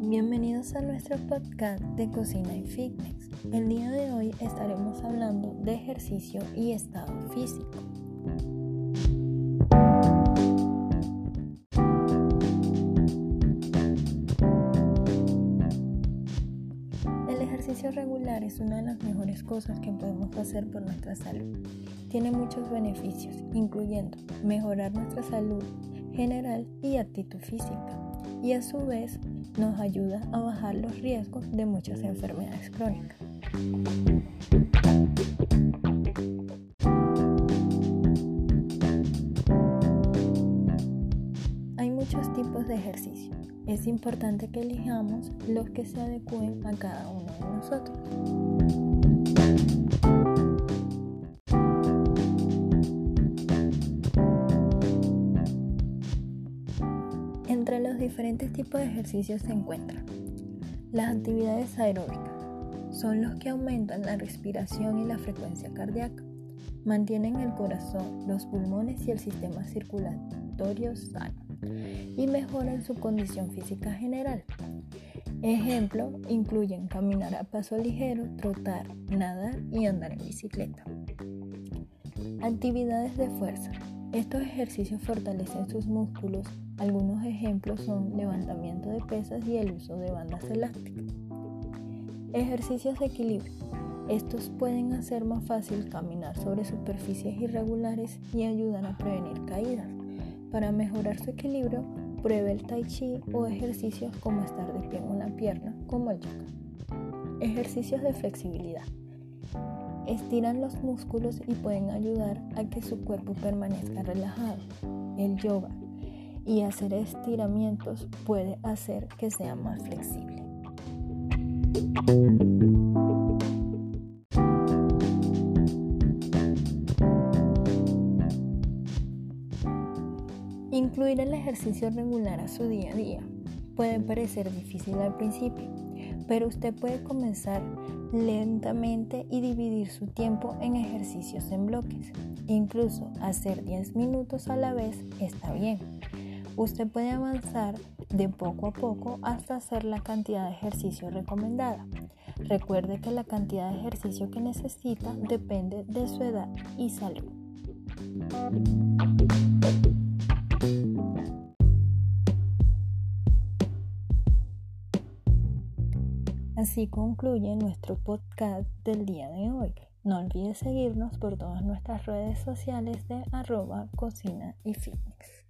Bienvenidos a nuestro podcast de Cocina y Fitness. El día de hoy estaremos hablando de ejercicio y estado físico. El ejercicio regular es una de las mejores cosas que podemos hacer por nuestra salud. Tiene muchos beneficios, incluyendo mejorar nuestra salud general y actitud física, y a su vez nos ayuda a bajar los riesgos de muchas enfermedades crónicas. Hay muchos tipos de ejercicio. Es importante que elijamos los que se adecúen a cada uno de nosotros. Entre los diferentes tipos de ejercicios se encuentran las actividades aeróbicas. Son los que aumentan la respiración y la frecuencia cardíaca, mantienen el corazón, los pulmones y el sistema circulatorio sano y mejoran su condición física general. Ejemplo, incluyen caminar a paso ligero, trotar, nadar y andar en bicicleta. Actividades de fuerza. Estos ejercicios fortalecen sus músculos algunos ejemplos son levantamiento de pesas y el uso de bandas elásticas. Ejercicios de equilibrio. Estos pueden hacer más fácil caminar sobre superficies irregulares y ayudan a prevenir caídas. Para mejorar su equilibrio, pruebe el tai chi o ejercicios como estar de pie en una pierna, como el yoga. Ejercicios de flexibilidad. Estiran los músculos y pueden ayudar a que su cuerpo permanezca relajado. El yoga y hacer estiramientos puede hacer que sea más flexible. Incluir el ejercicio regular a su día a día puede parecer difícil al principio, pero usted puede comenzar lentamente y dividir su tiempo en ejercicios en bloques. Incluso hacer 10 minutos a la vez está bien Usted puede avanzar de poco a poco hasta hacer la cantidad de ejercicio recomendada. Recuerde que la cantidad de ejercicio que necesita depende de su edad y salud. Así concluye nuestro podcast del día de hoy. No olvide seguirnos por todas nuestras redes sociales de arroba cocina y fitness.